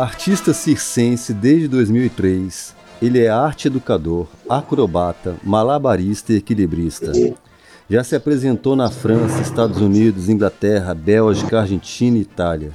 Artista circense desde 2003, ele é arte educador, acrobata, malabarista e equilibrista. Já se apresentou na França, Estados Unidos, Inglaterra, Bélgica, Argentina e Itália.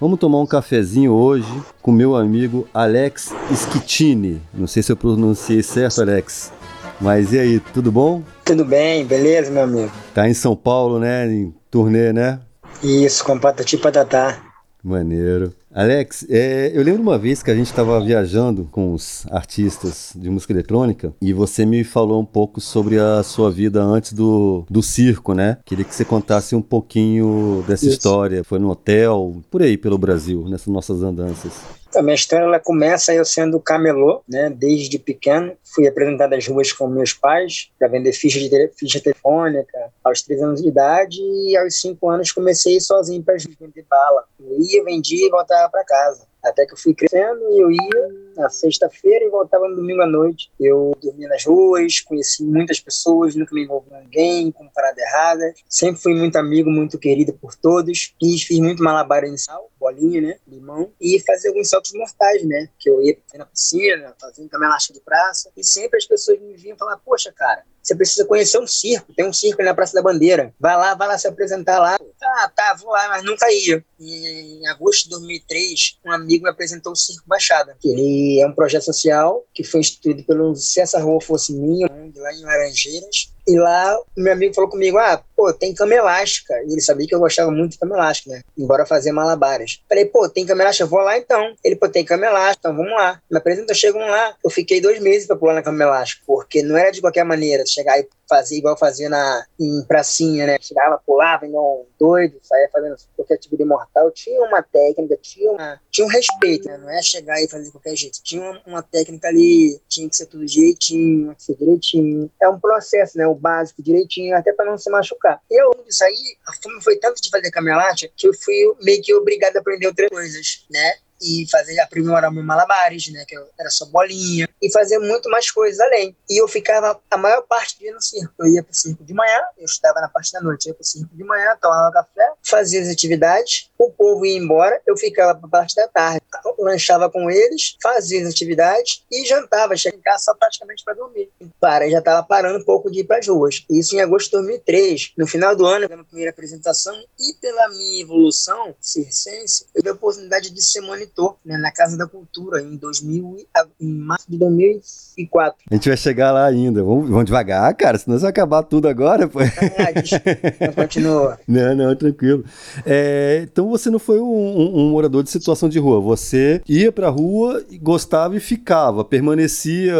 Vamos tomar um cafezinho hoje com meu amigo Alex Schittini. Não sei se eu pronunciei certo, Alex. Mas e aí, tudo bom? Tudo bem, beleza, meu amigo? Tá em São Paulo, né? Em turnê, né? Isso, com Patati Patatá. Maneiro. Alex, é, eu lembro uma vez que a gente estava viajando com os artistas de música eletrônica e você me falou um pouco sobre a sua vida antes do, do circo, né? Queria que você contasse um pouquinho dessa Isso. história. Foi no hotel, por aí pelo Brasil, nessas nossas andanças. A minha história ela começa eu sendo camelô, né? Desde pequeno. Fui apresentado às ruas com meus pais para vender ficha, de ficha telefônica aos três anos de idade e aos cinco anos comecei sozinho para vender bala. Eu ia, vendia e voltava para casa. Até que eu fui crescendo e eu ia na sexta-feira e voltava no domingo à noite. Eu dormia nas ruas, conheci muitas pessoas, nunca me envolvi com ninguém, com parada errada. Sempre fui muito amigo, muito querido por todos. Fiz, fiz muito malabar inicial, bolinha, né, limão, e fazia alguns saltos mortais, né, que eu ia na piscina, fazia um elástica de praça, e sempre as pessoas me vinham falar, poxa, cara, você precisa conhecer um circo. Tem um circo na Praça da Bandeira. Vai lá, vai lá se apresentar lá. Ah, tá, vou lá, mas nunca ia. E em agosto de 2003, um amigo me apresentou o Circo Baixada. Ele é um projeto social que foi instituído pelo César Rua Fosse Minha, lá em Laranjeiras. E lá, meu amigo falou comigo: ah, pô, tem cama elástica. E ele sabia que eu gostava muito de cama elástica, né? Embora fazer malabares. Falei, pô, tem cama elástica, vou lá então. Ele, pô, tem cama elástica, então vamos lá. Me apresenta, chegam lá. Eu fiquei dois meses pra pular na cama elástica, porque não era de qualquer maneira chegar e fazer igual fazia na, em pracinha, né? Chegava, pulava, igual um doido, saía fazendo qualquer tipo de mortal. Tinha uma técnica, tinha, uma, tinha um respeito, né? Não é chegar e fazer de qualquer jeito. Tinha uma, uma técnica ali, tinha que ser tudo direitinho, tinha que ser direitinho. É um processo, né? O básico direitinho, até para não se machucar. Eu, disso aí, a fome foi tanto de fazer camelate que eu fui meio que obrigado a aprender outras coisas, né? e fazer aprimorar meus malabares, né, que era só bolinha, e fazer muito mais coisas além. E eu ficava a maior parte do dia no circo. Eu ia para o circo de manhã, eu estudava na parte da noite, ia para o circo de manhã, tomava café, fazia as atividades, o povo ia embora, eu ficava a parte da tarde, lanchava com eles, fazia as atividades e jantava, chegava em casa só praticamente para dormir. Para, já estava parando um pouco de ir para as ruas. Isso em agosto de 2003. No final do ano, na primeira apresentação, e pela minha evolução circense, eu tive a oportunidade de ser monitor né, na Casa da Cultura em, 2000, em março de 2004. A gente vai chegar lá ainda. Vamos, vamos devagar, cara, senão você vai acabar tudo agora. Pô. Ah, continua. Não, não, tranquilo. É, então você não foi um, um, um, morador de situação de rua. Você ia pra rua, gostava e ficava. Permanecia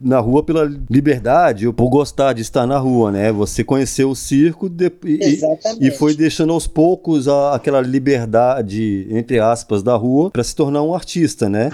na rua pela liberdade ou por gostar de estar na rua, né? Você conheceu o circo de, e, e, foi deixando aos poucos a, aquela liberdade, entre aspas, da rua para se tornar um artista, né?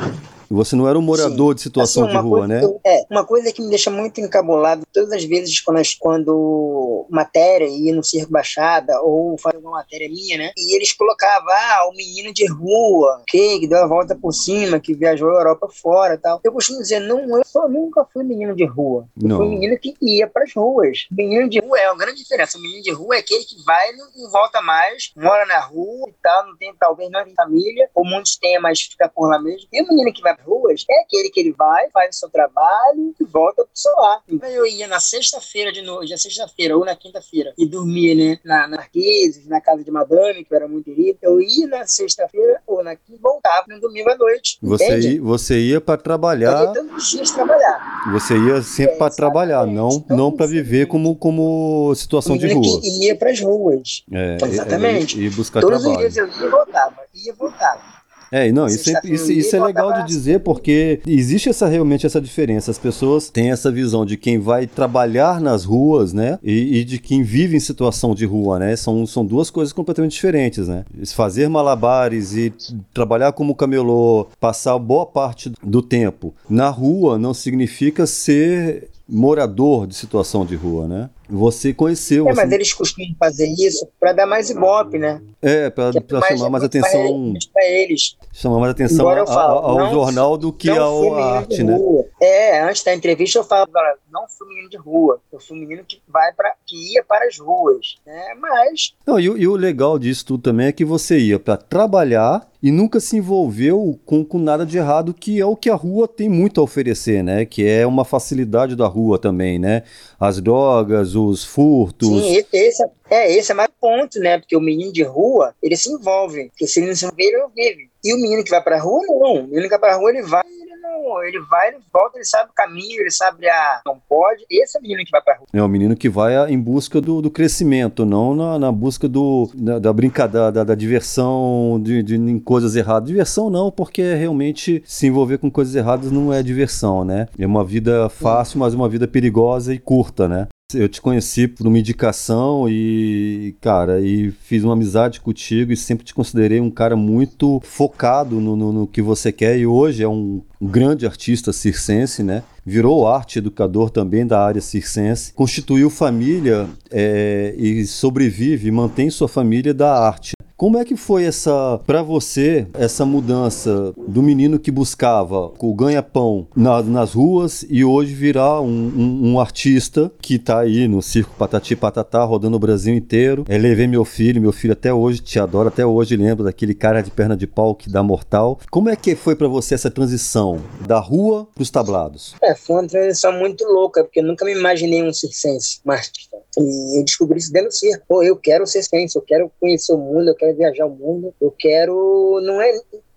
Você não era um morador Sim. de situação assim, de rua, né? é, uma coisa que me deixa muito encabulado todas as vezes quando, quando matéria ia no Circo Baixada ou fazer uma matéria minha, né? E eles colocavam, ah, o menino de rua, que, que deu a volta por cima, que viajou a Europa fora tal. Eu costumo dizer, não, eu só nunca fui menino de rua. Eu não. fui menino que ia para as ruas. Menino de rua é uma grande diferença. O menino de rua é aquele que vai e não volta mais, mora na rua e tal, não tem, talvez não tem família, ou muitos têm, mas fica por lá mesmo. E o menino que vai ruas, é aquele que ele vai, faz o seu trabalho e volta pro seu lar. Então eu ia na sexta-feira de noite, na sexta-feira ou na quinta-feira, e dormia, né, na, na Marqueses, na casa de madame, que era muito querida. Eu ia na sexta-feira ou na quinta e voltava no domingo à noite. Você ia, você ia para trabalhar. Eu ia todos os dias trabalhar. Você ia sempre é, para trabalhar, não, não para viver como, como situação de rua. E ia para as ruas. É, exatamente. E, e buscar todos trabalho. os dias eu ia e voltava, ia e voltava. É, não, isso, é, isso, isso é legal de dizer porque existe essa realmente essa diferença. As pessoas têm essa visão de quem vai trabalhar nas ruas, né? E, e, de quem vive em situação de rua, né? São, são duas coisas completamente diferentes, né? Fazer malabares e trabalhar como camelô, passar boa parte do tempo na rua não significa ser morador de situação de rua, né? Você conheceu. É, mas eles costumam fazer isso para dar mais ibope, né? É, para é chamar mais atenção. Para eles. Chamar mais atenção a, falo, ao jornal do que ao arte, né? É, antes da entrevista eu falo, não fui menino de rua, eu fui menino que vai para que ia para as ruas, né? Mas. Não, e, e o legal disso tudo também é que você ia para trabalhar e nunca se envolveu com, com nada de errado, que é o que a rua tem muito a oferecer, né? Que é uma facilidade da rua também, né? As drogas, os furtos. Sim, esse é, é, esse é mais ponto, né? Porque o menino de rua, ele se envolve. Porque se ele não se envolve, ele não vive. E o menino que vai pra rua, não. O menino que vai pra rua, ele vai não, ele vai, ele volta, ele sabe o caminho, ele sabe a. Não pode. Esse é o menino que vai pra rua. É o menino que vai em busca do, do crescimento, não na, na busca do, da, da brincadeira, da, da, diversão, de, de em coisas erradas. Diversão não, porque realmente se envolver com coisas erradas não é diversão, né? É uma vida fácil, mas uma vida perigosa e curta, né? Eu te conheci por uma indicação e, cara, e fiz uma amizade contigo e sempre te considerei um cara muito focado no, no, no que você quer e hoje é um, um grande artista circense, né? Virou arte educador também da área circense, constituiu família é, e sobrevive, mantém sua família da arte. Como é que foi essa, para você, essa mudança do menino que buscava o ganha-pão na, nas ruas e hoje virar um, um, um, artista que tá aí no circo Patati Patatá, rodando o Brasil inteiro? É, levei meu filho, meu filho até hoje te adora, até hoje lembra daquele cara de perna de pau que dá mortal. Como é que foi para você essa transição da rua pros tablados? É, foi uma transição muito louca, porque eu nunca me imaginei um circense, um. E eu descobri isso dentro do circo. Pô, eu quero ser circense, eu quero conhecer o mundo, eu quero viajar o mundo, eu quero. Não é,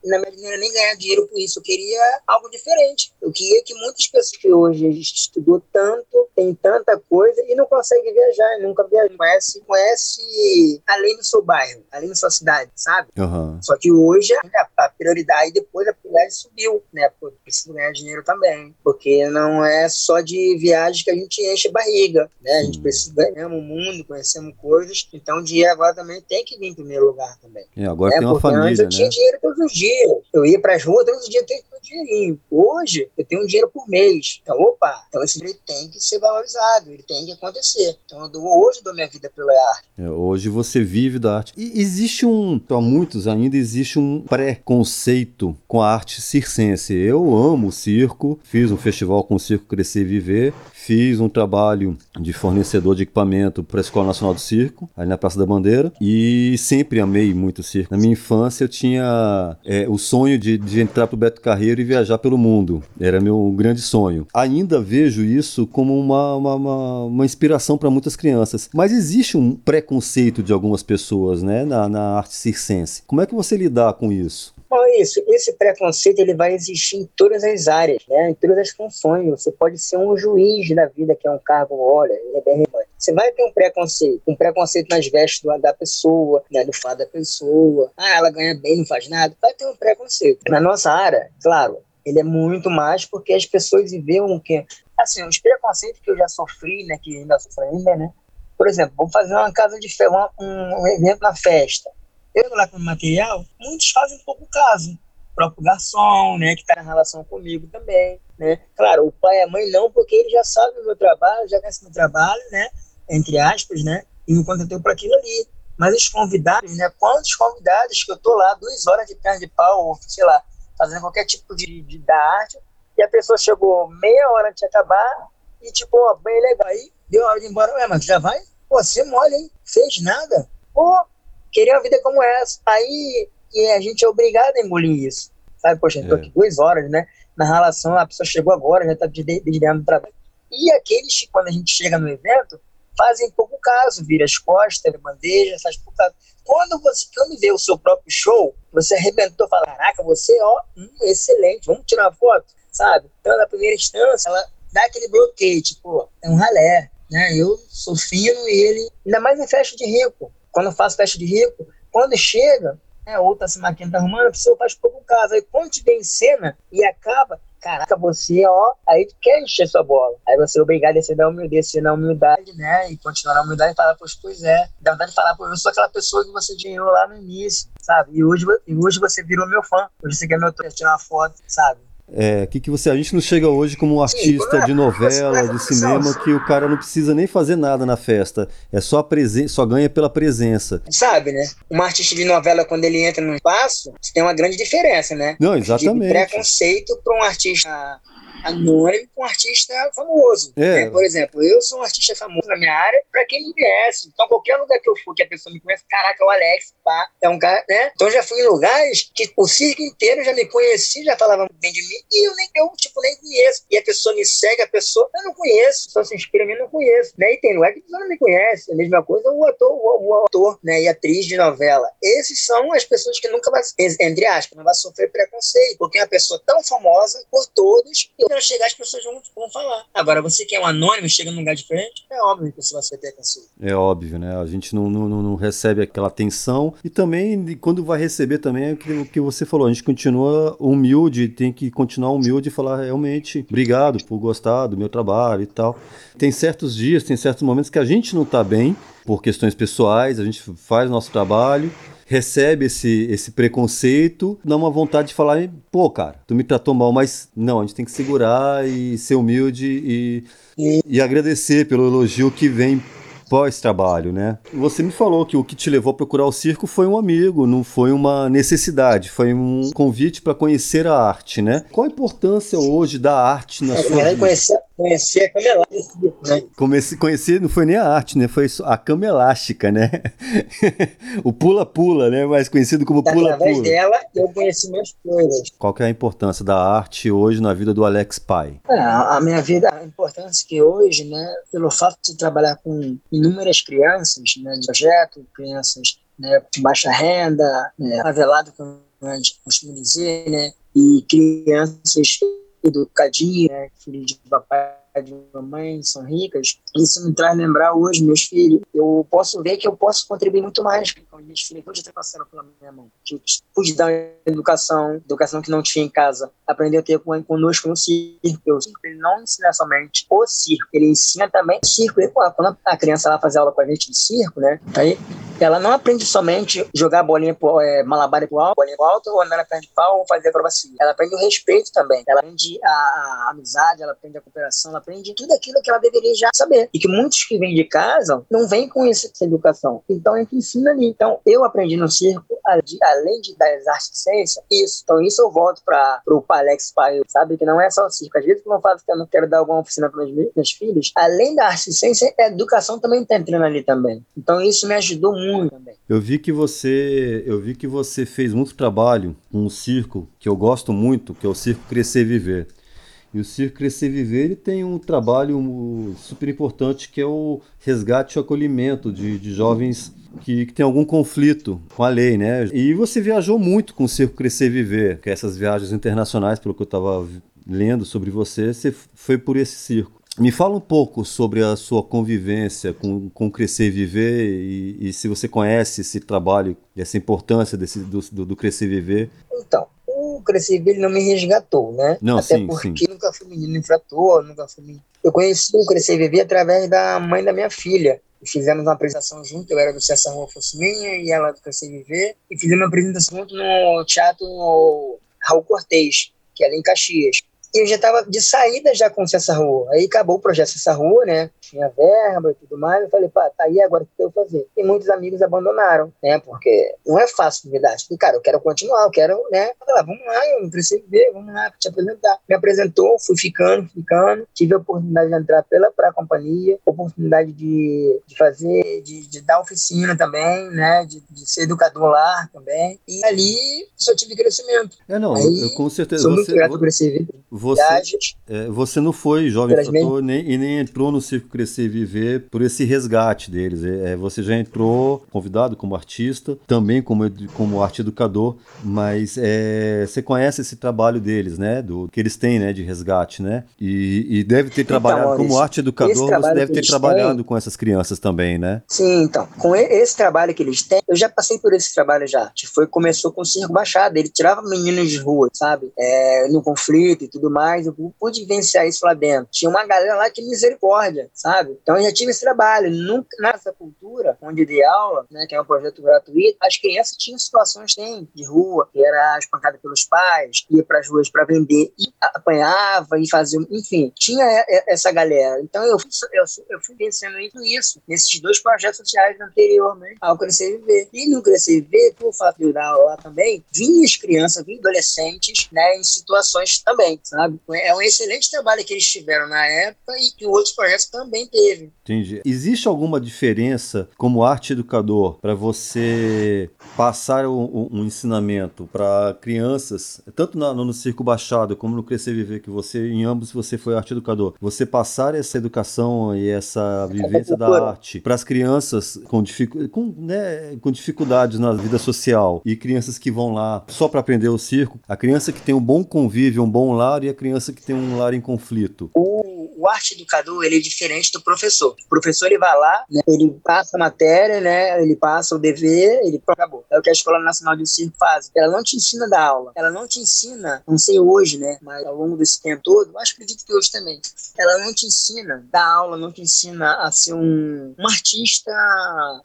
na minha não era nem ganhar dinheiro com isso, eu queria algo diferente. Eu queria que muitas pessoas que hoje a gente estudou tanto, tem tanta coisa e não consegue viajar, nunca viaja, conhece, conhece além do seu bairro, além da sua cidade, sabe? Uhum. Só que hoje a, a prioridade, depois a prioridade subiu, né? Porque preciso ganhar dinheiro também, porque não é só de viagem que a gente enche barriga, né? A gente precisa ganhar o mundo, conhecemos coisas, então o dinheiro agora também tem que vir em primeiro lugar também. É, agora né? tem uma família, antes eu né? tinha dinheiro todos os dias Eu ia para as ruas todos os dias, tenho um dinheirinho. Hoje, eu tenho um dinheiro por mês. Então, opa, então esse dinheiro tem que ser valorizado, ele tem que acontecer. Então, eu dou, hoje eu dou minha vida pela arte. É, hoje você vive da arte. E existe um, para muitos ainda, existe um preconceito com a arte circense. Eu amo o circo, fiz um festival com o Circo Crescer e Viver, fiz um trabalho de fornecedor de equipamento para a Escola Nacional do Circo, ali na Praça da Bandeira, e sempre amei muito o circo. Na minha infância eu tinha é, o sonho de, de entrar para o Beto Carreiro e viajar pelo mundo. Era meu grande sonho. Ainda vejo isso como uma, uma, uma, uma inspiração para muitas crianças. Mas existe um preconceito de algumas pessoas né, na, na arte circense. Como é que você lidar com isso? Bom, isso, esse preconceito ele vai existir em todas as áreas, né? em todas as funções. Você pode ser um juiz da vida, que é um cargo, olha, ele é bem relevante. Você vai ter um preconceito, um preconceito nas vestes da pessoa, né, do fato da pessoa. Ah, ela ganha bem, não faz nada. Vai ter um preconceito. Na nossa área, claro, ele é muito mais porque as pessoas veem o que. Assim, os preconceitos que eu já sofri, né, que ainda sofro ainda, né? Por exemplo, vamos fazer uma casa de festa, um, um evento na festa lá com o material, muitos fazem pouco caso. O próprio garçom, né, que está na relação comigo também, né? Claro, o pai e a mãe não, porque ele já sabe o meu trabalho, já conhece meu trabalho, né? Entre aspas, né? E me contratou para aquilo ali. Mas os convidados, né? Quantos convidados que eu tô lá, duas horas de perna de pau, ou sei lá, fazendo qualquer tipo de, de da arte, e a pessoa chegou meia hora antes de acabar, e tipo, ó, bem legal. Aí deu hora de ir embora, ué, mas já vai? Pô, você mole, hein? Fez nada? Pô, queria uma vida como essa. Aí e a gente é obrigado a engolir isso. Sabe, poxa, estou é. aqui duas horas, né? Na relação, a pessoa chegou agora, já está desviando do trabalho. E aqueles que, quando a gente chega no evento, fazem pouco caso, vira as costas, bandeja, faz pouco caso. Quando você quando vê o seu próprio show, você arrebentou, fala, caraca, você, ó, hum, excelente, vamos tirar uma foto, sabe? Então, na primeira instância, ela dá aquele bloqueio, tipo, é um ralé, né? Eu sou fino e ele, ainda mais em festa de rico, quando faço teste de rico, quando chega, é, outra se máquina tá arrumando, a pessoa faz pouco caso. Aí quando te vê em cena e acaba, caraca, você, ó, aí quer encher sua bola. Aí você é obrigado a ser da humildade, ser na humildade, né? E continuar na humildade e falar, pois, pois é. Dá vontade de falar, pô, eu sou aquela pessoa que você dinheiro lá no início, sabe? E hoje, e hoje você virou meu fã. Hoje você quer meu tirar uma foto, sabe? É, que que você, a gente não chega hoje como um artista de novela, de cinema, que o cara não precisa nem fazer nada na festa, é só a presença, só ganha pela presença. Sabe, né? Um artista de novela quando ele entra num espaço, tem uma grande diferença, né? Não, exatamente. De preconceito para um artista anônimo com um artista famoso. É. Né? Por exemplo, eu sou um artista famoso na minha área, pra quem me conhece. Então, qualquer lugar que eu for que a pessoa me conhece, caraca, é o Alex, pá. É um cara, né? Então, já fui em lugares que o circo inteiro já me conhecia, já falava bem de mim, e eu nem, eu, tipo, nem conheço. E a pessoa me segue, a pessoa, eu não conheço, só se inspira em mim, eu não conheço. Né? E tem lugar que a pessoa não me conhece. A mesma coisa o ator, o, o ator, né? E atriz de novela. Esses são as pessoas que nunca vai, entre aspas, não vai sofrer preconceito, porque é uma pessoa tão famosa por todos, quando chegar, as pessoas vão, vão falar. Agora, você que é um anônimo chega num lugar diferente, é óbvio que você vai ser preconceito. É óbvio, né? A gente não, não, não recebe aquela atenção. E também, quando vai receber também, é o que você falou, a gente continua humilde, tem que continuar humilde e falar realmente obrigado por gostar do meu trabalho e tal. Tem certos dias, tem certos momentos que a gente não está bem por questões pessoais, a gente faz o nosso trabalho recebe esse, esse preconceito, dá uma vontade de falar, pô, cara, tu me tratou mal, mas não, a gente tem que segurar e ser humilde e, e, e agradecer pelo elogio que vem pós-trabalho, né? Você me falou que o que te levou a procurar o circo foi um amigo, não foi uma necessidade, foi um convite para conhecer a arte, né? Qual a importância hoje da arte na é, sua vida? Conhecer, conhecer a cama elástica, né? Comecei, conhecer não foi nem a arte, né? Foi a cama elástica, né? o pula-pula, né? Mais conhecido como pula-pula. Através dela, eu conheci mais coisas. Qual que é a importância da arte hoje na vida do Alex Pai? É, a minha vida, a importância que hoje, né? Pelo fato de trabalhar com inúmeras crianças, né, de projeto, crianças né, de baixa renda, né, favelado, como a gente costuma dizer, né, e crianças educadinhas, né, filhos de papai de mamãe são ricas, isso me traz lembrar hoje meus filhos. Eu posso ver que eu posso contribuir muito mais com meus filhos. Hoje está passando pela minha mão. Pude dar educação, educação que não tinha em casa. Aprender a ter conosco no circo. O circo ele não ensina somente o circo, ele ensina também o circo. E, quando a criança vai fazer aula com a gente de circo, né? Aí ela não aprende somente jogar bolinha pro, é, malabar pro alto, bolinha pro alto, ou andar na perna de pau, ou fazer acrobacia. Ela aprende o respeito também. Ela aprende a, a amizade, ela aprende a cooperação, ela aprende tudo aquilo que ela deveria já saber. E que muitos que vêm de casa não vêm com essa educação. Então a gente ensina ali. Então eu aprendi no circo, além de das artes de ciência, isso. Então isso eu volto para o Palex Pai, sabe? Que não é só o circo. Às vezes, quando eu falo que eu não quero dar alguma oficina para meus, meus filhos, além da arte ciência, a educação também está entrando ali também. Então isso me ajudou muito também. Eu vi que você, eu vi que você fez muito trabalho com um circo que eu gosto muito, que é o Circo Crescer e Viver. E o Circo Crescer Viver ele tem um trabalho super importante que é o resgate e acolhimento de, de jovens que, que tem algum conflito com a lei, né? E você viajou muito com o Circo Crescer Viver, que é essas viagens internacionais, pelo que eu estava lendo sobre você, você foi por esse circo. Me fala um pouco sobre a sua convivência com, com Crescer e Viver e, e se você conhece esse trabalho e essa importância desse, do, do, do Crescer e Viver. Então, o Crescer e Viver não me resgatou, né? Não, Até sim, porque sim. nunca fui menino infrator, nunca fui... Eu conheci o Crescer e Viver através da mãe da minha filha. Fizemos uma apresentação junto, eu era do César Rua Fosse Minha e ela do Crescer e Viver. E fizemos uma apresentação junto no Teatro Raul Cortez, que é ali em Caxias eu já estava de saída já com essa rua. Aí acabou o projeto essa rua, né? Tinha verba e tudo mais. Eu falei, pá, tá aí agora o que eu vou fazer? E muitos amigos abandonaram, né? Porque não é fácil me dar. Falei, cara, eu quero continuar, eu quero, né? Falei, vamos lá, eu não preciso ver, vamos lá, te apresentar. Me apresentou, fui ficando, ficando. Tive a oportunidade de entrar pela pra companhia, oportunidade de, de fazer, de, de dar oficina também, né? De, de ser educador lá também. E ali só tive crescimento. É, não, aí, eu, com certeza. Sou muito grato por esse você, é, você não foi jovem fator nem, e nem entrou no Circo Crescer e Viver por esse resgate deles. É, é, você já entrou convidado como artista, também como, como arte educador, mas é, você conhece esse trabalho deles, né? Do que eles têm, né? De resgate, né? E, e deve ter então, trabalhado como arte educador, você deve ter trabalhado têm, com essas crianças também, né? Sim, então. Com esse trabalho que eles têm, eu já passei por esse trabalho já. Que foi, começou com o Circo Baixado. Ele tirava meninos de rua, sabe? É, no conflito e tudo tudo mais, eu pude vivenciar isso lá dentro. Tinha uma galera lá que misericórdia, sabe? Então eu já tive esse trabalho. Nunca, nessa cultura, onde dei aula, né, que é um projeto gratuito, as crianças tinham situações tem, de rua, que era espancada pelos pais, ia para as ruas para vender, e apanhava e fazia, enfim, tinha essa galera. Então eu, eu, eu fui vencendo isso nesses dois projetos sociais anteriormente ao Crescer e Viver. E no Crescer e Viver, por fato de eu dar aula lá também, vinham as crianças, vinham adolescentes, né, em situações também, sabe? É um excelente trabalho que eles tiveram na época e que outros projetos também teve. Entendi. Existe alguma diferença como arte educador para você passar um, um ensinamento para crianças, tanto no, no Circo Baixado como no Crescer Viver, que você, em ambos, você foi arte educador, você passar essa educação e essa vivência da arte para as crianças com, dificu com, né, com dificuldades na vida social e crianças que vão lá só para aprender o circo, a criança que tem um bom convívio, um bom lar e a criança que tem um lar em conflito. O, o arte educador ele é diferente do professor. O professor ele vai lá, né, ele passa a matéria, né, ele passa o dever, ele acabou. É o que a Escola Nacional de Circo faz. Ela não te ensina da aula, ela não te ensina, não sei hoje, né, mas ao longo desse tempo todo, que acredito que hoje também, ela não te ensina da aula, não te ensina a ser um, um artista.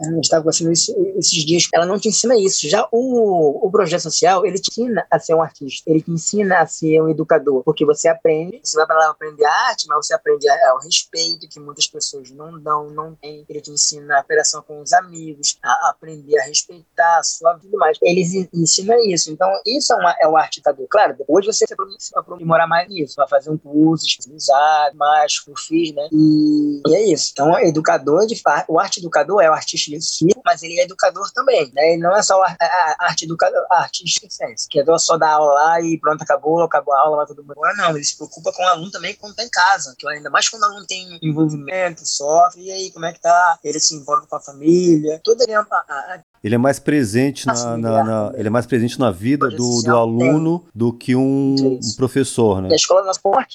Eu estava conversando esses dias, ela não te ensina isso. Já o, o projeto social, ele te ensina a ser um artista, ele te ensina a ser um educador, porque você aprende, você vai para lá aprender arte, mas você aprende o respeito que muitas pessoas não dão, não têm. Ele te ensina a operação com os amigos, a aprender a respeitar a sua vida mais. Eles ensinam isso. Então, isso é, uma, é o arte educador. Claro, depois você vai aprimorar mais nisso, vai fazer um curso especializado, mais, eu fiz, né? E, e, é isso. Então, educador, de o arte educador é o artista de circo, mas ele é educador também, né? Ele não é só a, a, arte educador, a artista essência, que é só dar aula lá e pronto, acabou, acabou a aula, todo mundo. Não, ele se preocupa com o aluno também quando tá em casa, ainda mais quando o aluno tem envolvimento, sofre, e aí, como é que tá? Ele se envolve com a família, toda a, ele é mais presente na, na, na, ele é mais presente na vida do, do aluno do que um, um professor, né? A escola não forma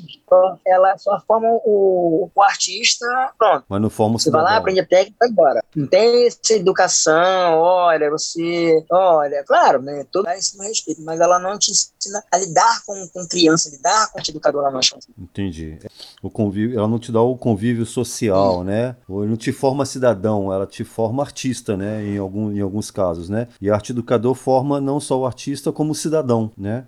ela só forma o, o artista, pronto. Mas não forma o Você vai lá, aprende a técnica e vai embora. Não tem essa educação, olha, você, olha, claro, né, todo isso no respeito, mas ela não te ensina a lidar com, com criança, lidar com a educadora na chance. Entendi. O convívio, ela não te dá o convívio social, Sim. né? Ou não te forma cidadão, ela te forma artista, né? Em algum, em algum alguns casos, né? E arte educador forma não só o artista como o cidadão, né?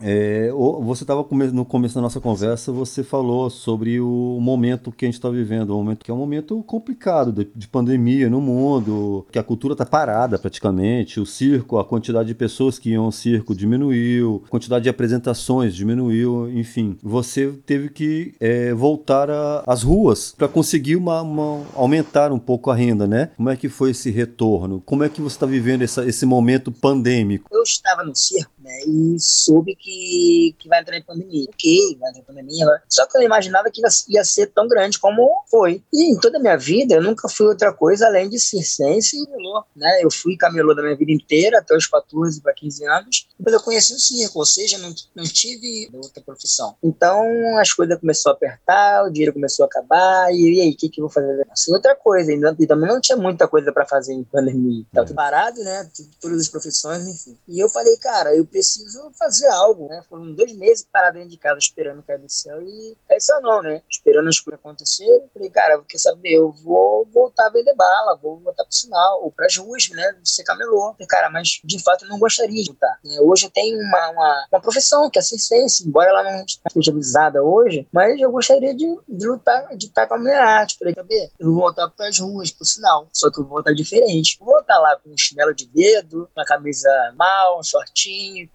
É, você estava no começo da nossa conversa, você falou sobre o momento que a gente está vivendo, um momento que é um momento complicado de, de pandemia no mundo, que a cultura está parada praticamente, o circo, a quantidade de pessoas que iam ao circo diminuiu, a quantidade de apresentações diminuiu, enfim. Você teve que é, voltar às ruas para conseguir uma, uma, aumentar um pouco a renda, né? Como é que foi esse retorno? Como é que você está vivendo essa, esse momento pandêmico? Eu estava no circo né? E soube que, que vai entrar em pandemia. Ok, vai entrar em pandemia. Só que eu não imaginava que ia ser tão grande como foi. E em toda a minha vida, eu nunca fui outra coisa além de circense e camelô, né? Eu fui camelô da minha vida inteira, até os 14 para 15 anos. Depois eu conheci o circo, ou seja, não, não tive outra profissão. Então, as coisas começaram a apertar, o dinheiro começou a acabar, e, e aí, o que, que eu vou fazer? Assim, outra coisa, e também não tinha muita coisa para fazer em pandemia. Tava parado, né? Todas as profissões, enfim. E eu falei, cara, eu preciso fazer algo, né? Foram dois meses parado dentro de casa esperando cair do céu e é isso não, né? Esperando as coisas acontecerem. Falei, cara, quer saber? Eu vou voltar a vender bala, vou voltar pro sinal, ou pras ruas, né? Ser camelô. Falei, cara, mas de fato eu não gostaria de lutar. Né? Hoje eu tenho uma, uma, uma, profissão que é assistência, embora ela não esteja visada hoje, mas eu gostaria de, de lutar, de estar com a minha arte. Falei, saber? Eu vou voltar pras ruas, pro sinal. Só que eu vou voltar diferente. Vou voltar lá com um chinelo de dedo, uma camisa mal, um shortinho,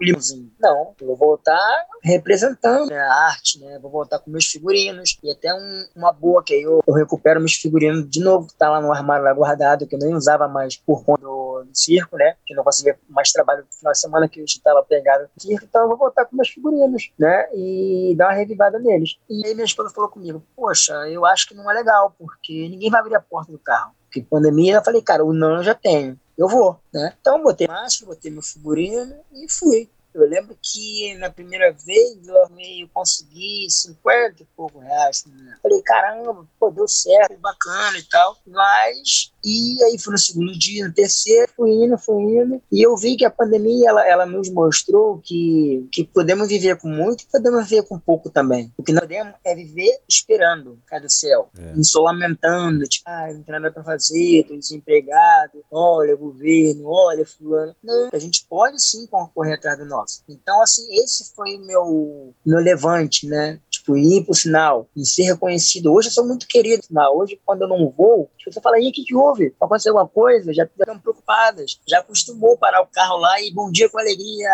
Não, eu vou voltar representando né, a arte, né? Vou voltar com meus figurinos e até um, uma boa que aí eu, eu, recupero meus figurinos de novo, que tá lá no armário lá guardado, que eu nem usava mais por conta do, do circo, né? Que não conseguia mais trabalho no final de semana que eu estava pegado no circo, então eu vou voltar com meus figurinos, né? E dar uma revivada neles. E aí minha esposa falou comigo, poxa, eu acho que não é legal, porque ninguém vai abrir a porta do carro. Porque pandemia, eu falei, cara, o não eu já tenho eu vou, né? Então botei máscara, botei meu figurino e fui. Eu lembro que na primeira vez eu meio consegui 50 e pouco reais. Né? Falei, caramba, pô, deu certo, bacana e tal. Mas E aí fui no segundo dia, no terceiro, fui indo, fui indo. E eu vi que a pandemia, ela, ela nos mostrou que, que podemos viver com muito e podemos viver com pouco também. O que nós podemos é viver esperando, cara do céu. É. E só lamentando, tipo, ah, não tem nada pra fazer, tô desempregado, olha governo, olha fulano. Não, a gente pode sim correr atrás do nosso. Então, assim, esse foi meu, meu levante, né? Tipo, ir pro sinal e ser reconhecido. Hoje eu sou muito querido sinal. Hoje, quando eu não vou, você fala, e o que, que houve? Aconteceu alguma coisa? Já estão preocupadas. Já acostumou parar o carro lá e bom dia com alegria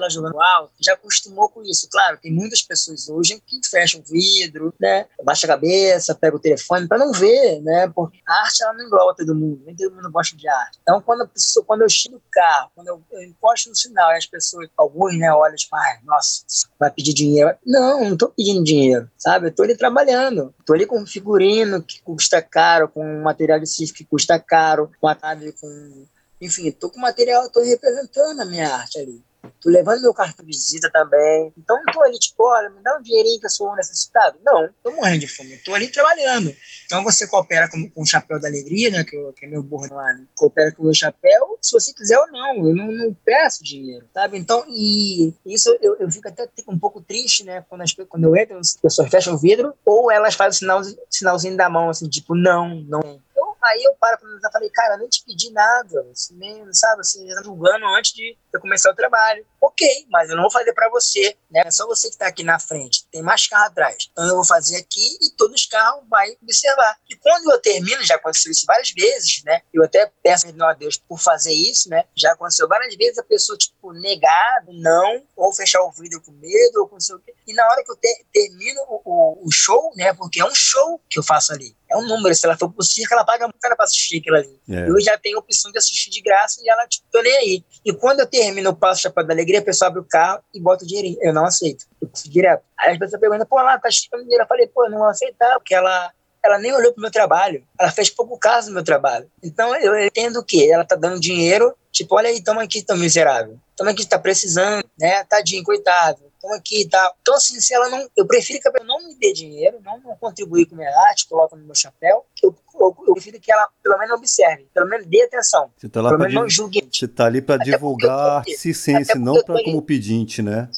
lá jogando alto. Já acostumou com isso. Claro, tem muitas pessoas hoje que fecham o vidro, né? Baixa a cabeça, pega o telefone para não ver, né? Porque a arte ela não engloba todo mundo. Nem todo mundo gosta de arte. Então, quando, pessoa, quando eu chego no carro, quando eu, eu encosto no sinal e as pessoas, alguns, né, olham tipo, ai, nossa, vai pedir dinheiro. Não, não tô pedindo dinheiro, sabe? Eu tô ali trabalhando. Tô ali com um figurino que custa caro, com um material de circo que custa caro, com a com... Enfim, tô com material, tô representando a minha arte ali. Tô levando meu cartão de visita também. Então não tô ali, tipo, olha, me dá um dinheirinho que eu sou necessitado. Não, tô morrendo de fome. Tô ali trabalhando. Então você coopera com, com o chapéu da alegria, né? Que, eu, que é meu bordão lá, né? Coopera com o meu chapéu, se você quiser ou não. Eu não, não peço dinheiro, sabe? Então, e isso eu, eu fico até um pouco triste, né? Quando, as, quando eu entro, as pessoas fecham o vidro, ou elas fazem sinal, sinalzinho da mão, assim, tipo, não, não Aí eu paro pra analisar falei, cara, nem te pedi nada, assim, nem, sabe, assim, já tá julgando antes de eu começar o trabalho. Ok, mas eu não vou fazer para você, né? É só você que tá aqui na frente, tem mais carro atrás. Então eu vou fazer aqui e todos os carros vai observar. E quando eu termino, já aconteceu isso várias vezes, né? Eu até peço a Deus por fazer isso, né? Já aconteceu várias vezes a pessoa, tipo, negar, não, ou fechar o vidro com medo, ou com sei o quê. E na hora que eu ter, termino o, o, o show, né? Porque é um show que eu faço ali é um número. Se ela for pro circo, ela paga muito cara pra assistir aquilo ali. É. Eu já tenho a opção de assistir de graça e ela, tipo, tô nem aí. E quando eu termino o passo Chapéu da Alegria, a pessoa abre o carro e bota o dinheirinho. Eu não aceito. Eu passo direto. Aí as pessoas perguntam, pô, lá, tá chegando dinheiro. Eu falei, pô, não vou aceitar, porque ela ela nem olhou pro meu trabalho. Ela fez pouco caso do meu trabalho. Então eu entendo o quê? Ela tá dando dinheiro, tipo, olha aí, toma aqui, tão miserável. Toma aqui, tá precisando, né? Tadinho, coitado toma aqui e tal. Então, assim, se ela não. Eu prefiro que ela não me dê dinheiro, não, não contribuir com minha arte, coloca no meu chapéu. Eu, eu, eu, prefiro que ela pelo menos observe, pelo menos dê atenção. Você tá lá pelo menos não julgue. Você tá ali para divulgar ciência, não para como pedinte, né?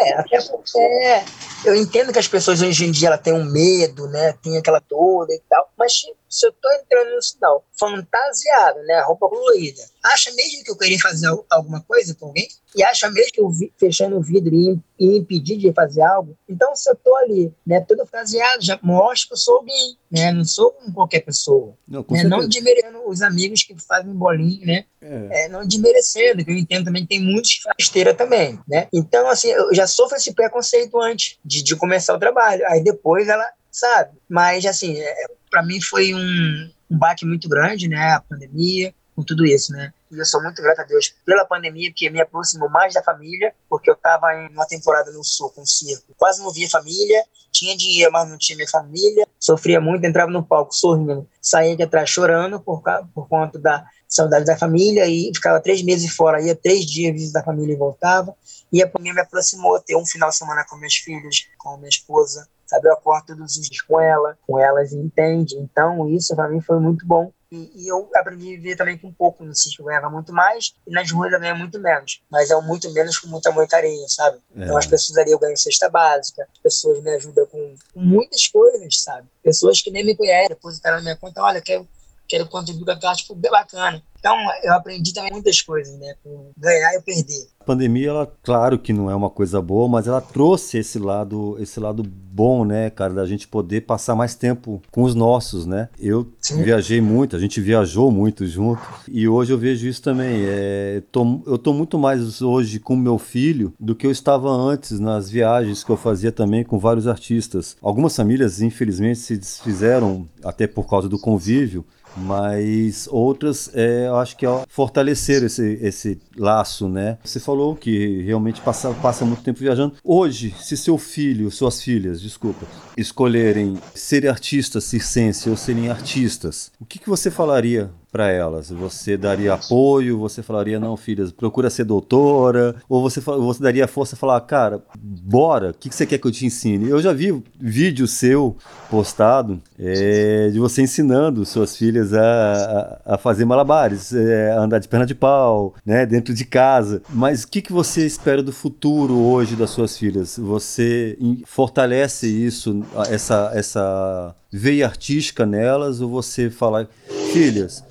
É, até porque é, eu entendo que as pessoas hoje em dia ela têm um medo, né? Tem aquela toda e tal, mas se eu tô entrando no sinal fantasiado, né? Roupa colorida, acha mesmo que eu queria fazer alguma coisa com alguém? E acha mesmo que eu vi, fechando o vidro e, e impedir de fazer algo? Então, se eu tô ali, né? Todo fantasiado, já mostra que eu sou alguém, né? Não sou qualquer pessoa. Não, né? não desmerecendo os amigos que fazem bolinho, né? É. É, não desmerecendo, que eu entendo também que tem muitos que fazem esteira também, né? Então, assim, eu já sofro esse preconceito antes de, de começar o trabalho. Aí depois ela, sabe? Mas, assim, é, para mim foi um, um baque muito grande, né? A pandemia, com tudo isso, né? E eu sou muito grato a Deus pela pandemia, porque me aproximou mais da família, porque eu estava em uma temporada no sul com circo. Quase não via família, tinha dinheiro, mas não tinha minha família. Sofria muito, entrava no palco sorrindo, saía de atrás chorando por, por conta da saudade da família e ficava três meses fora, ia três dias visitar a família e voltava. E a pandemia me aproximou, ter um final de semana com meus filhos, com minha esposa, sabe? Eu acordo todos os dias com ela, com elas entende. Então, isso para mim foi muito bom. E, e, eu aprendi a viver também com um pouco no sítio, ganhava muito mais, e nas ruas eu ganho muito menos. Mas é um muito menos com amor e carinho, sabe? É. Então as pessoas ali eu ganho cesta básica, as pessoas me ajudam com, muitas coisas, sabe? Pessoas que nem me conhecem, depositaram na minha conta, olha, quero, quero contribuir com a tua, tipo, bem bacana. Então, eu aprendi também muitas coisas, né? Com ganhar e perder. A pandemia, ela, claro que não é uma coisa boa, mas ela trouxe esse lado, esse lado bom, né, cara, da gente poder passar mais tempo com os nossos, né? Eu Sim. viajei muito, a gente viajou muito junto, e hoje eu vejo isso também. É, tô, eu tô muito mais hoje com meu filho do que eu estava antes nas viagens que eu fazia também com vários artistas. Algumas famílias, infelizmente, se desfizeram até por causa do convívio, mas outras é, eu acho que é fortalecer esse, esse laço, né? Você falou que realmente passa, passa muito tempo viajando. Hoje, se seu filho, suas filhas, desculpa, escolherem ser artistas circense ou serem artistas, o que, que você falaria para elas? Você daria apoio? Você falaria, não, filhas, procura ser doutora? Ou você, você daria força e falar, cara, bora, o que, que você quer que eu te ensine? Eu já vi vídeo seu postado é, de você ensinando suas filhas a, a, a fazer malabares, é, a andar de perna de pau, né, dentro de casa. Mas o que, que você espera do futuro hoje das suas filhas? Você fortalece isso, essa, essa veia artística nelas, ou você fala, filhas,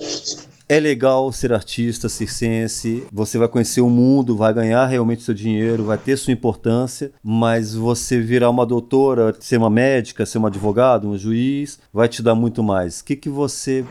é legal ser artista, circense, você vai conhecer o mundo, vai ganhar realmente seu dinheiro, vai ter sua importância, mas você virar uma doutora, ser uma médica, ser um advogado, um juiz, vai te dar muito mais. O que, que você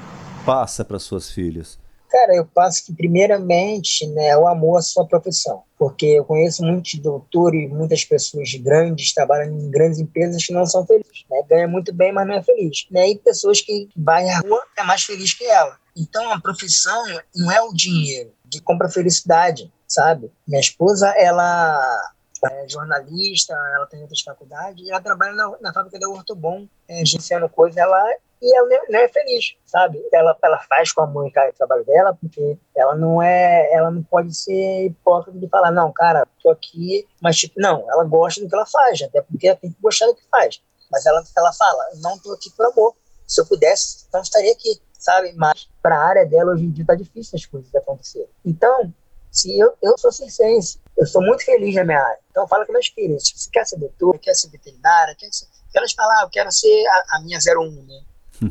passa para suas filhas? Cara, eu passo que, primeiramente, né, o amor à sua profissão. Porque eu conheço muitos doutores muitas pessoas grandes, trabalham em grandes empresas que não são felizes. Né? Ganha muito bem, mas não é feliz. Né? E pessoas que vai à rua é mais feliz que ela. Então, a profissão não é o dinheiro que compra felicidade, sabe? Minha esposa, ela é jornalista, ela tem outras faculdades, e ela trabalha na, na fábrica da Ortobon, é, gerenciando coisas, ela e ela não é feliz, sabe? Ela, ela faz com a mãe o trabalho dela, porque ela não é, ela não pode ser hipócrita de falar, não, cara, tô aqui, mas tipo, não, ela gosta do que ela faz, até porque ela tem que gostar do que faz. Mas ela, ela fala, não tô aqui por amor. Se eu pudesse, então estaria aqui, sabe? Mas para a área dela hoje em dia tá difícil as coisas acontecerem. Então, se eu, eu sou circense, eu sou muito feliz na minha área. Então, fala com meus filhos, se você quer ser doutor, quer ser veterinária, quer ser... Elas falam, ah, eu quero ser a, a minha 01, né?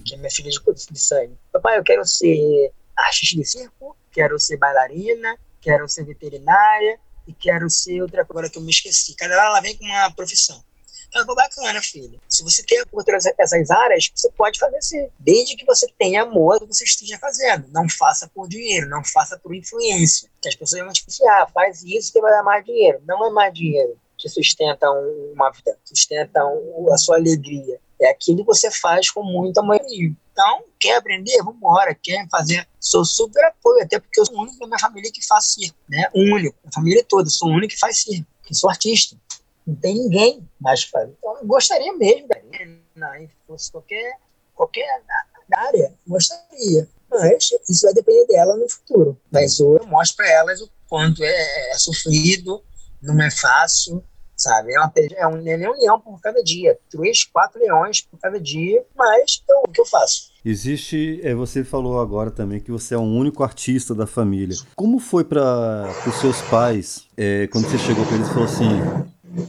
Que é minha filha de, de sangue. Papai, eu quero ser artista de circo, quero ser bailarina, quero ser veterinária e quero ser outra coisa que eu me esqueci. Cada hora ela vem com uma profissão. Então, bacana, filho. Se você tem outras essas áreas, você pode fazer sim. Desde que você tenha amor que você esteja fazendo. Não faça por dinheiro, não faça por influência. Que as pessoas vão te dizer, ah, faz isso que vai dar mais dinheiro. Não é mais dinheiro que sustenta uma vida, sustenta a sua alegria. É aquilo que você faz com muito amor. Então, quer aprender? Vamos embora. Quer fazer? Sou super apoio, até porque eu sou o único da minha família que faz circo, né? Único. A família toda, sou o único que faz circo, que sou artista. Não tem ninguém mais que faz. Então, eu gostaria mesmo, né? se fosse qualquer, qualquer área, gostaria. Mas isso vai depender dela no futuro. Mas eu mostro para elas o quanto é, é sofrido, não é fácil, sabe? É, uma, é um, é um leão por cada dia, três, quatro leões por cada dia, mas é o que eu faço. Existe, é, você falou agora também que você é o único artista da família. Como foi para os seus pais é, quando você chegou para eles e falou assim: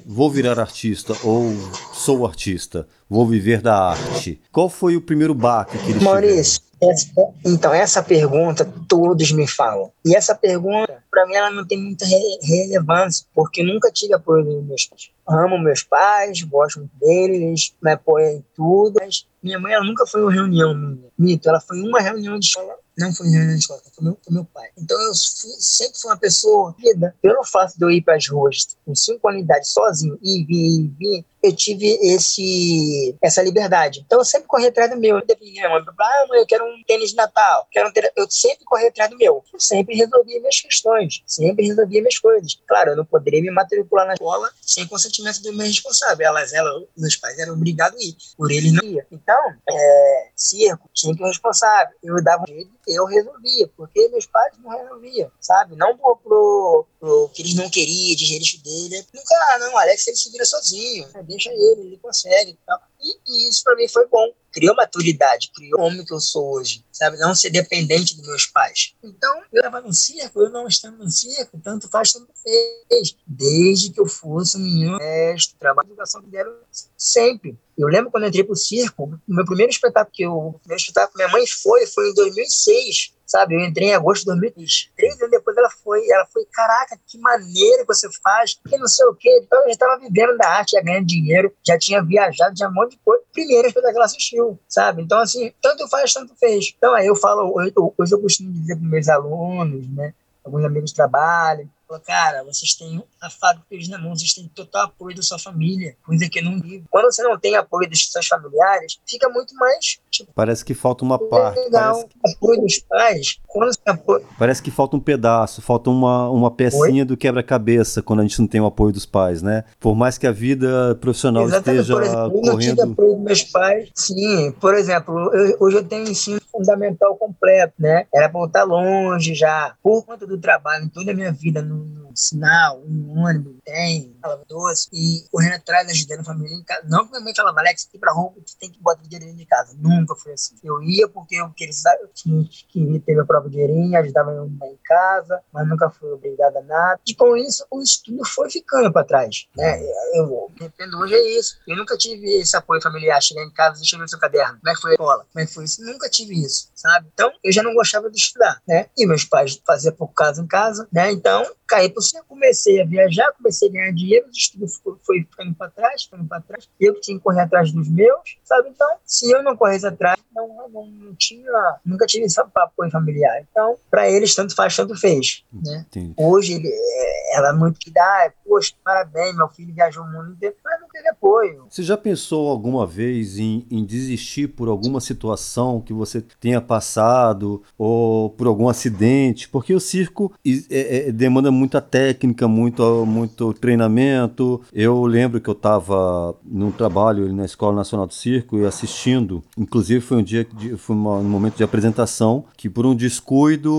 vou virar artista ou sou artista, vou viver da arte? Qual foi o primeiro baque que eles Maurício, essa, então, essa pergunta todos me falam. E essa pergunta, para mim, ela não tem muita re relevância, porque nunca tive apoio dos meus pais. Amo meus pais, gosto muito deles, me apoiam em tudo, mas minha mãe ela nunca foi uma reunião minha. Mito, ela foi uma reunião de escola não foi reunião de escola, foi meu, meu pai. Então eu fui, sempre fui uma pessoa vida. Pelo fato de eu ir para as ruas com cinco idade sozinho e vir, e vir, eu tive esse, essa liberdade. Então eu sempre corri atrás do meu. Minha mãe, ah, eu quero um tênis de Natal. Quero um tênis. Eu sempre corri atrás do meu. Eu sempre resolvia minhas questões, sempre resolvia minhas coisas. Claro, eu não poderia me matricular na escola sem consentimento do meu responsável. Elas, elas, meus pais eram obrigados a ir, por eles não ia. Então, é, circo, tinha que o responsável. Eu dava um jeito, eu resolvia, porque meus pais não resolviam, sabe? Não por, pro, pro que eles não queriam, de jeito dele. Nunca, ah, não, Alex ele se vira sozinho, né? deixa ele, ele consegue e tal. E, e isso para mim foi bom. Criou maturidade, criou o homem que eu sou hoje, sabe? Não ser dependente dos meus pais. Então, eu estava no circo, eu não estando no circo, tanto faz, tanto fez. Desde que eu fosse um menino mestre, trabalho de educação que deram sempre. Eu lembro quando eu entrei pro circo, o meu primeiro espetáculo que eu, meu espetáculo minha mãe foi, foi em 2006 sabe? Eu entrei em agosto de 2003. Três anos depois ela foi, ela foi, caraca, que maneira que você faz, que não sei o quê. Então eu já estava vivendo da arte, já ganhando dinheiro, já tinha viajado, já um monte de coisa. Primeiro espetáculo que ela assistiu, sabe? Então, assim, tanto faz, tanto fez. Então aí eu falo, hoje eu costumo dizer para meus alunos, né? Alguns amigos trabalham, Falou, cara, vocês têm a fábrica na mão, vocês têm total apoio da sua família, coisa que eu não vivo. Quando você não tem apoio dos seus familiares, fica muito mais. Tipo, parece que falta uma parte. Legal. Parece... Apoio dos pais. Quando você apoia... Parece que falta um pedaço, falta uma, uma pecinha Oi? do quebra-cabeça quando a gente não tem o apoio dos pais, né? Por mais que a vida profissional Exatamente. esteja por exemplo, correndo. Eu não tive apoio dos meus pais. Sim, por exemplo, eu, hoje eu tenho ensino fundamental completo, né? Era para eu estar longe já, por conta do trabalho, em toda a minha vida, no, no sinal, um ônibus, tem, doce, e correndo atrás, ajudando a família em casa. Não que minha mãe falava, Alex, tem pra rua, tu tem que botar dinheiro dentro de casa. Nunca foi assim. Eu ia porque eu queria, eu tinha que ter meu próprio dinheirinho, ajudava minha mãe em casa, mas nunca fui obrigado a nada. E com isso, o estudo foi ficando para trás, né? Eu arrependo hoje é isso. Eu nunca tive esse apoio familiar, chegar em casa, deixa eu seu caderno, como é que foi a escola, como é que foi isso. Nunca tive isso, sabe? Então, eu já não gostava de estudar, né? E meus pais faziam por casa em casa, né? Então, caí por cima, comecei a viajar, comecei a ganhar dinheiro, o estudo foi ficando para trás, ficando para trás. Eu que tinha que correr atrás dos meus, sabe? Então, se eu não corresse atrás, não, não, não tinha, nunca tive esse apoio familiar. Então, para eles, tanto faz, tanto fez, né? Hoje, ele, é, ela muito que dá, poxa, parabéns, meu filho viajou o mundo inteiro, mas não teve apoio. Você já pensou alguma vez em, em desistir por alguma situação que você tenha passado ou por algum acidente? Porque o circo é, é, demanda muita técnica, muito, muito treinamento. Eu lembro que eu estava num trabalho na Escola Nacional do Circo e assistindo. Inclusive foi um dia, foi um momento de apresentação que por um descuido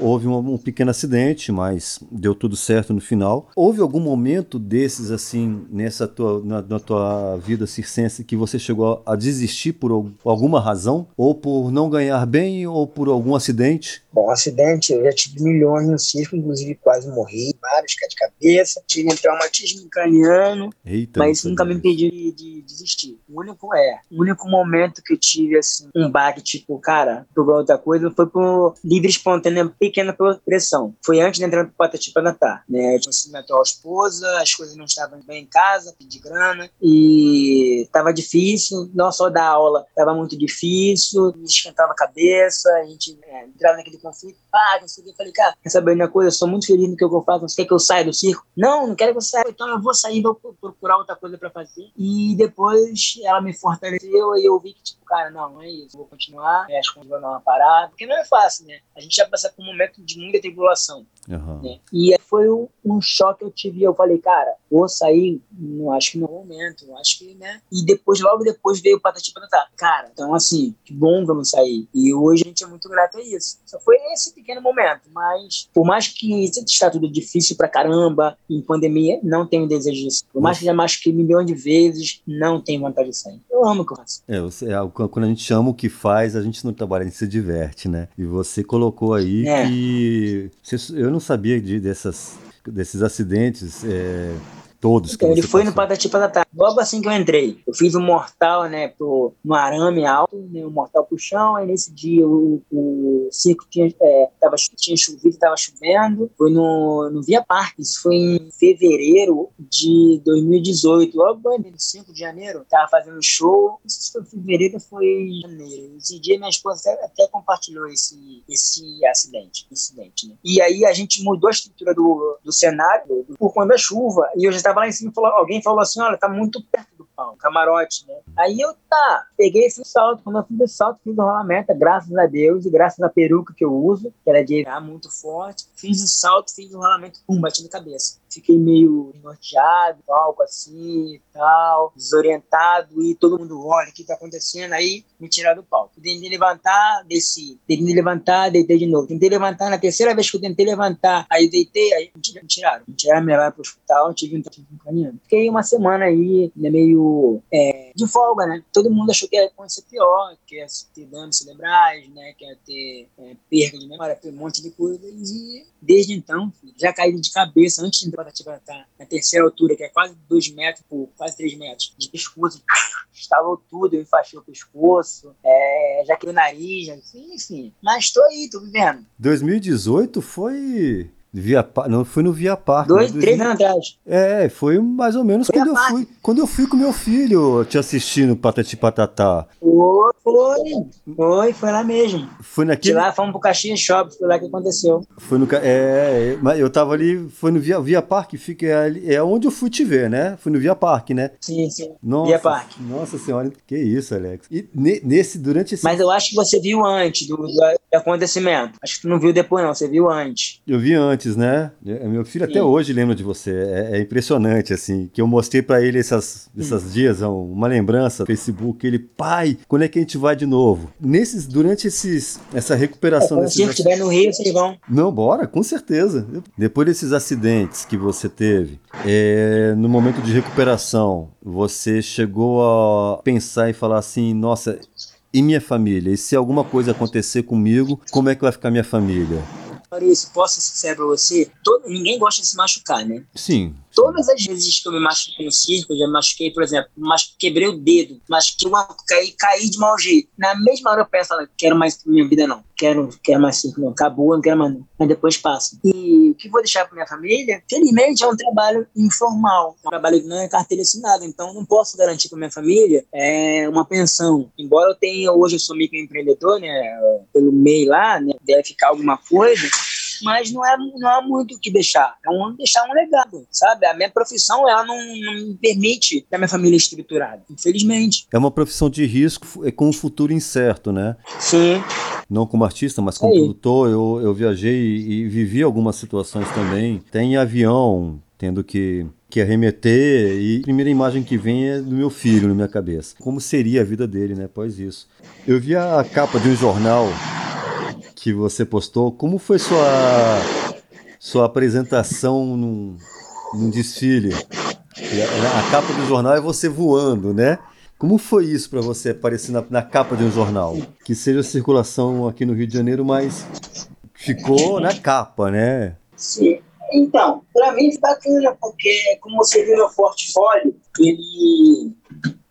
houve um, um pequeno acidente, mas deu tudo certo no final. Houve algum momento desses assim nessa tua na, na tua vida circense que você chegou a desistir por alguma razão ou por não ganhar bem ou por algum acidente? Bom, acidente, eu já tive milhões no circo, inclusive quase morri, vários de cabeça, tive um traumatismo craniano, Eita, mas nunca me impediu de, de, desistir. O único é, o único momento que eu tive assim, um baque, tipo, cara, por outra coisa, foi por livre espontânea pequena pressão. Foi antes de entrar no Patati Patatá, né? Eu tinha atual esposa, as coisas não estavam bem em casa, pedi grana, e tava difícil, não só dar aula, tava muito difícil, me esquentava a cabeça, a gente é, entrava naquele conflito. Ah, não sei o que. Eu falei, cara, quer saber uma coisa? Eu sou muito feliz no que eu faço. Você quer que eu saia do circo? Não, não quero que eu saia. Então eu vou sair, vou procurar outra coisa para fazer. E depois ela me fortaleceu e eu vi que, tipo, cara, não, não é isso. Vou continuar. As coisas vão dar uma parada. Porque não é fácil, né? A gente já passa por um momento de muita tribulação. Uhum. Né? E foi um, um, choque que eu tive. Eu falei, cara, vou sair, não acho que no momento, acho que, né? E depois, logo depois, veio o Patati Patatá. Cara, então assim, que bom que eu não saí. E hoje a gente é muito grato a isso. Só foi esse pequeno momento. Mas, por mais que está tudo difícil pra caramba, em pandemia, não tenho desejo disso. Por mais que já machuquei milhões de vezes, não tenho vontade de sair. Eu amo o que eu faço. É, você, é, quando a gente ama o que faz, a gente não trabalha, a gente se diverte, né? E você colocou aí é. que. Eu não sabia de, dessas, desses acidentes. É Todos então, ele foi passou. no Patati Patatá. Logo assim que eu entrei, eu fiz um mortal, né, pro, no arame alto, né, um mortal pro chão. Aí nesse dia o, o circo tinha, é, tava, tinha chovido, tava chovendo. Foi no, no Via Parque, isso foi em fevereiro de 2018. Logo no 5 de janeiro, tava fazendo show. Se foi fevereiro foi janeiro. Esse dia minha esposa até, até compartilhou esse, esse acidente. Incidente, né? E aí a gente mudou a estrutura do, do cenário por conta da chuva. E eu já tava lá em cima, falou, alguém falou assim, olha, tá muito perto do pau, camarote, né? Aí eu, tá, peguei esse salto, quando eu fiz o salto, fiz o rolamento, graças a Deus, e graças à peruca que eu uso, que era de ar muito forte, fiz o salto, fiz o rolamento, pum, bati na cabeça. Fiquei meio norteado, palco assim e tal, desorientado, e todo mundo olha o que tá acontecendo, aí me tiraram do palco. Tentei levantar, desci. Tentei levantar, deitei de novo. Tentei levantar, na terceira vez que eu tentei levantar, aí deitei, aí me tiraram. Me tiraram, me levaram pro hospital, tive um caminhando. Fiquei uma semana aí, né, é, de folga, né? Todo mundo achou que ia acontecer pior, que ia ter danos cerebrais, né? Que ia ter é, perda de memória, um monte de coisas. E desde então, já caí de cabeça, antes de entrar na, na terceira altura, que é quase 2 metros por quase 3 metros, de pescoço. Estalou tudo, eu enfaixei o pescoço, é, já que o nariz, enfim. Mas tô aí, tô vivendo. 2018 foi Via, não, foi no Via Parque. Dois, três anos atrás. É, foi mais ou menos quando eu fui. Quando eu fui com meu filho te assistindo Patati Patatá. Foi, foi, foi, foi lá mesmo. Foi naquele. De lá fomos pro Caxias Shopping, foi lá que aconteceu. Foi no. É, mas eu tava ali, foi no Via, Via Parque, fica ali, é onde eu fui te ver, né? Foi no Via Parque, né? Sim, sim. Nossa, Via Parque. Nossa senhora, que isso, Alex. E nesse, durante esse. Mas eu acho que você viu antes do, do acontecimento. Acho que tu não viu depois, não, você viu antes. Eu vi antes antes, né? É, meu filho Sim. até hoje lembra de você. É, é impressionante, assim. Que eu mostrei para ele essas, esses dias, uma lembrança no Facebook. Ele, pai, quando é que a gente vai de novo? Nesses, durante esses, essa recuperação. É, desses... Se estiver no Rio, vocês vão. Não, bora, com certeza. Depois desses acidentes que você teve, é, no momento de recuperação, você chegou a pensar e falar assim: nossa, e minha família? E se alguma coisa acontecer comigo, como é que vai ficar minha família? Maurício, posso ser sincero pra você? Todo, ninguém gosta de se machucar, né? Sim. Todas as vezes que eu me machuquei no circo, eu já me machuquei, por exemplo, mas quebrei o dedo, machuquei uma, caí, caí de mau jeito. Na mesma hora eu penso, quero mais minha vida não. Quero, quero mais circo não. Acabou, não quero mais não. Mas depois passa. E o que vou deixar pra minha família? Felizmente é um trabalho informal. É um trabalho que não é carteira assinada. Então não posso garantir pra minha família é, uma pensão. Embora eu tenha, hoje eu sou microempreendedor, né? Pelo MEI lá, né? Deve ficar alguma coisa mas não é não há muito o que deixar. É um deixar um legado, sabe? A minha profissão ela não, não me permite ter a minha família estruturada, infelizmente. É uma profissão de risco é com um futuro incerto, né? Sim. Não como artista, mas como é produtor, eu, eu viajei e, e vivi algumas situações também. Tem avião, tendo que, que arremeter e a primeira imagem que vem é do meu filho na minha cabeça. Como seria a vida dele, né, após isso. Eu vi a capa de um jornal que você postou. Como foi sua, sua apresentação num, num desfile? A capa do jornal é você voando, né? Como foi isso para você aparecer na, na, capa de um jornal? Que seja circulação aqui no Rio de Janeiro, mas ficou na capa, né? Sim. Então, para mim foi bacana, porque como você viu no portfólio, ele.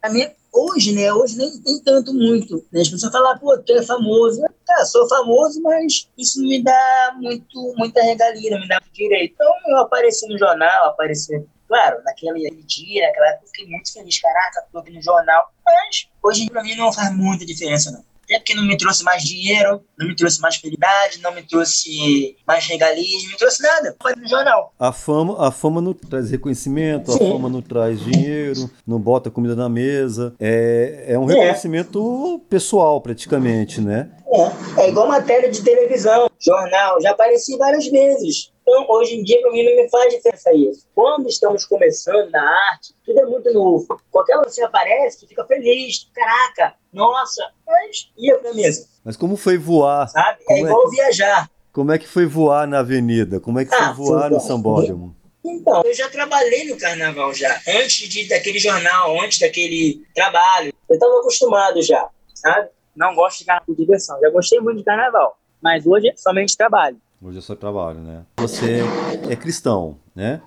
Pra mim Hoje, né? Hoje nem, nem tanto muito. Né? As pessoas falam, pô, tu é famoso. Tá, sou famoso, mas isso não me dá muito, muita regalia, não me dá direito. Então eu apareci no jornal, apareci Claro, naquele dia, naquela época, eu fiquei muito feliz. Caraca, tô aqui no jornal. Mas hoje, pra mim, não faz muita diferença, não. Até porque não me trouxe mais dinheiro, não me trouxe mais felicidade, não me trouxe mais regalias, não me trouxe nada. Foi no jornal. A fama, a fama não traz reconhecimento, Sim. a fama não traz dinheiro, não bota comida na mesa. É, é um é. reconhecimento é. pessoal, praticamente, né? É, é igual matéria de televisão, jornal, já apareci várias vezes. Então, hoje em dia, para mim, não me faz diferença isso. Quando estamos começando na arte, tudo é muito novo. Qualquer um que aparece, fica feliz. Caraca, nossa, mas ia pra mesa. Mas como foi voar? Sabe? É como é igual é que, viajar. Como é que foi voar na avenida? Como é que ah, foi voar no Sambódromo? Então, eu já trabalhei no carnaval já. Antes de, daquele jornal, antes daquele trabalho. Eu estava acostumado já, sabe? Não gosto de carnaval de diversão. Já gostei muito de carnaval. Mas hoje é somente trabalho. Hoje é só trabalho, né? Você é cristão, né?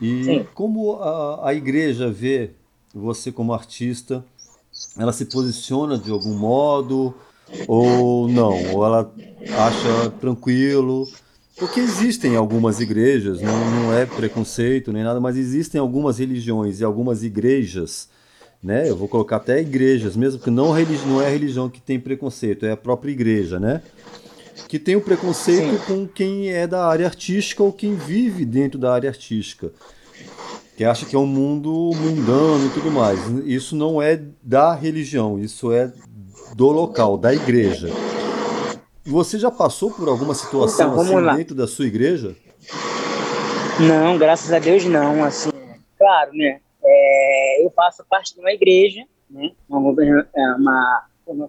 E Sim. como a, a igreja vê você como artista, ela se posiciona de algum modo ou não? Ou ela acha tranquilo? Porque existem algumas igrejas, não, não é preconceito nem nada, mas existem algumas religiões e algumas igrejas, né? Eu vou colocar até igrejas, mesmo que não, não é a religião que tem preconceito, é a própria igreja, né? que tem o preconceito Sim. com quem é da área artística ou quem vive dentro da área artística. Que acha que é um mundo mundano e tudo mais. Isso não é da religião, isso é do local, da igreja. Você já passou por alguma situação então, assim lá. dentro da sua igreja? Não, graças a Deus não. Assim, claro, né? É, eu faço parte de uma igreja, né? Uma, é uma, uma, uma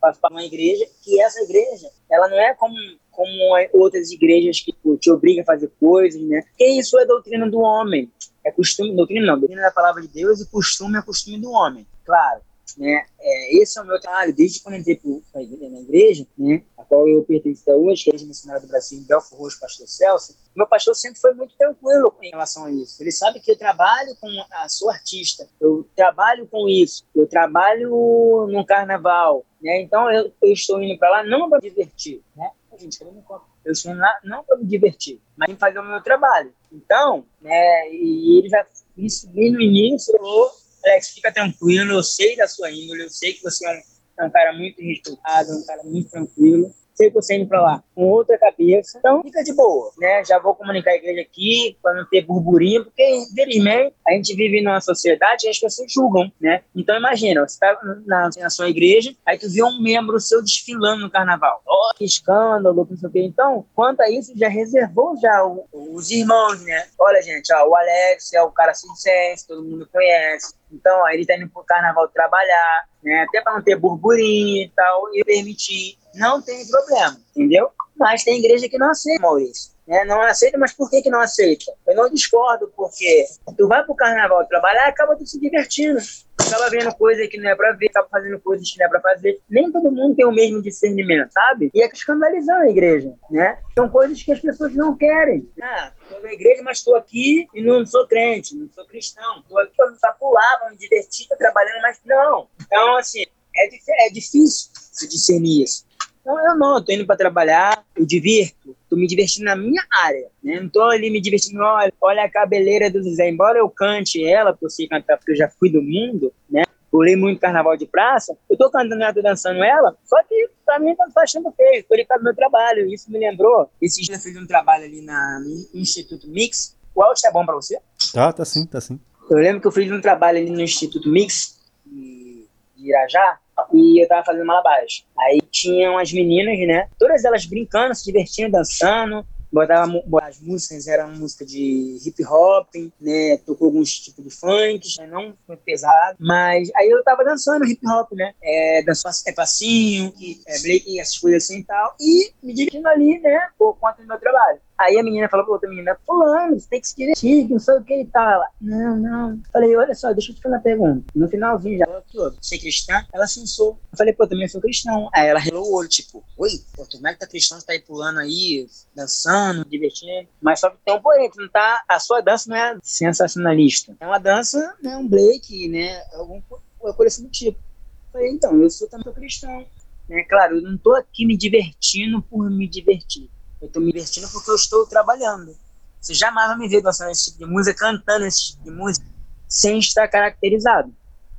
faço parte de uma igreja, que essa igreja, ela não é como, como outras igrejas que pô, te obrigam a fazer coisas, né? Porque isso é doutrina do homem. É costume, doutrina não, doutrina da palavra de Deus e costume é costume do homem. Claro, né? É, esse é o meu trabalho, desde quando entrei na igreja, né? a qual eu pertenço até hoje, que é a missionária do Brasil, em Belfort Roxo, pastor Celso. Meu pastor sempre foi muito tranquilo em relação a isso. Ele sabe que eu trabalho com a sua artista, eu trabalho com isso, eu trabalho no carnaval, né? Então eu, eu estou indo para lá não para divertir, né? Gente, cadê meu copo? Eu sou lá, não para me divertir, mas para fazer o meu trabalho. Então, né, e ele já, isso bem no início, falou, Alex, fica tranquilo, eu sei da sua índole, eu sei que você é um, é um cara muito respeitado, um cara muito tranquilo, sei que você indo para lá com outra cabeça. Então, fica de boa, né? Já vou comunicar a igreja aqui para não ter burburinho, porque, infelizmente, a gente vive numa sociedade e as pessoas julgam, né? Então, imagina, você está na, na, sua igreja, aí tu vê um membro seu desfilando no carnaval. Oh, que escândalo, não sei o quê. Então, quanto a isso, já reservou já o, os irmãos, né? Olha, gente, ó, o Alex é o cara sincense, todo mundo conhece. Então, ó, ele tá indo pro carnaval trabalhar, né? Até para não ter burburinho e tal, e permitir não tem problema, entendeu? Mas tem igreja que não aceita, Maurício. Né? Não aceita, mas por que, que não aceita? Eu não discordo, porque tu vai pro carnaval trabalhar e acaba se divertindo. Acaba vendo coisa que não é pra ver, acaba fazendo coisas que não é pra fazer. Nem todo mundo tem o mesmo discernimento, sabe? E é escandalizando a igreja, né? São coisas que as pessoas não querem. Ah, tô na igreja, mas estou aqui e não sou crente, não sou cristão. Estou aqui para pular, para me divertir, tô trabalhando, mas não. Então, assim, é, é difícil se discernir isso. Então eu não, eu tô indo para trabalhar, eu divirto, tô me divertindo na minha área, né? Não tô ali me divertindo, olha, olha a cabeleira do Zé, embora eu cante ela, sei cantar, porque eu já fui do mundo, né? Pulei muito carnaval de praça, eu tô cantando ela, tô dançando ela, só que pra mim tá achando feio, tô ligado no meu trabalho, isso me lembrou. Esse dia eu fiz um trabalho ali na, no Instituto Mix, o áudio tá bom pra você? Tá, tá sim, tá sim. Eu lembro que eu fiz um trabalho ali no Instituto Mix, de Irajá, e eu tava fazendo malabares. Aí tinham as meninas, né? Todas elas brincando, se divertindo, dançando. Botava, as músicas eram música de hip hop, né? Tocou alguns tipos de funk, né? não foi pesado. Mas aí eu tava dançando hip hop, né? É, dançando é passinho, é, break, essas coisas assim e tal. E me divertindo ali, né? Por conta do meu trabalho. Aí a menina falou pra outra menina, fulano, você tem que se divertir, não sei o que e tal. Ela, não, não. Falei, olha só, deixa eu te fazer uma pergunta. No finalzinho já, você é cristã? Ela sensou. Eu falei, pô, também sou cristão. Aí ela relou o olho, tipo, oi, pô, como é que tá cristão, você tá aí pulando aí, dançando, divertindo. Mas só que tem um porém, não tá, a sua dança não é sensacionalista. É uma dança, né, um break, né, algum coisa do tipo. Eu falei, então, eu sou também sou cristão. Né? Claro, eu não tô aqui me divertindo por me divertir eu estou me divertindo porque eu estou trabalhando. Você jamais vai me ver dançando esse tipo de música, cantando esse tipo de música, sem estar caracterizado.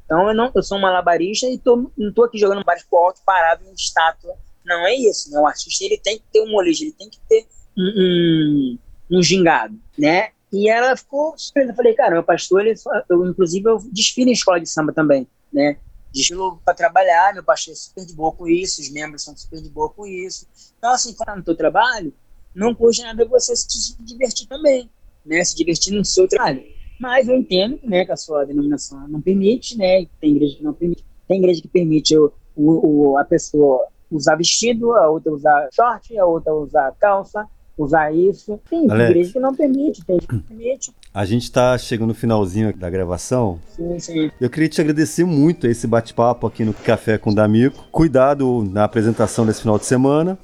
Então eu não, eu sou um malabarista e tô, não estou aqui jogando bares pro alto, parado em estátua. Não é isso, né? O artista ele tem que ter um molejo, ele tem que ter um, um, um gingado, né? E ela ficou surpresa. Eu falei, cara, meu pastor, ele eu, inclusive, eu desfilo em escola de samba também, né? Desfilo para trabalhar, meu pastor é super de boa com isso, os membros são super de boa com isso. Então, assim, quando tá no teu trabalho, não custa nada você se divertir também, né? Se divertir no seu trabalho. Mas eu entendo né, que a sua denominação não permite, né? Tem igreja que não permite. Tem igreja que permite o, o, a pessoa usar vestido, a outra usar short, a outra usar calça, usar isso. Tem Alex, igreja que não permite, tem que permite. A gente está chegando no finalzinho da gravação. Sim, sim. Eu queria te agradecer muito esse bate-papo aqui no Café com o D'Amico. Cuidado na apresentação desse final de semana.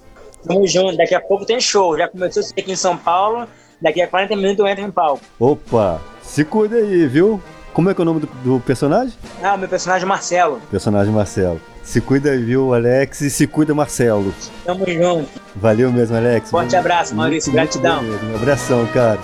Tamo junto, daqui a pouco tem show. Já começou aqui em São Paulo, daqui a 40 minutos eu entro em palco. Opa, se cuida aí, viu? Como é que é o nome do, do personagem? Ah, meu personagem é Marcelo. Personagem Marcelo. Se cuida viu, Alex? E se cuida, Marcelo. Tamo junto. Valeu mesmo, Alex. Forte abraço, Maurício. Muito, Gratidão. Muito um abração, cara.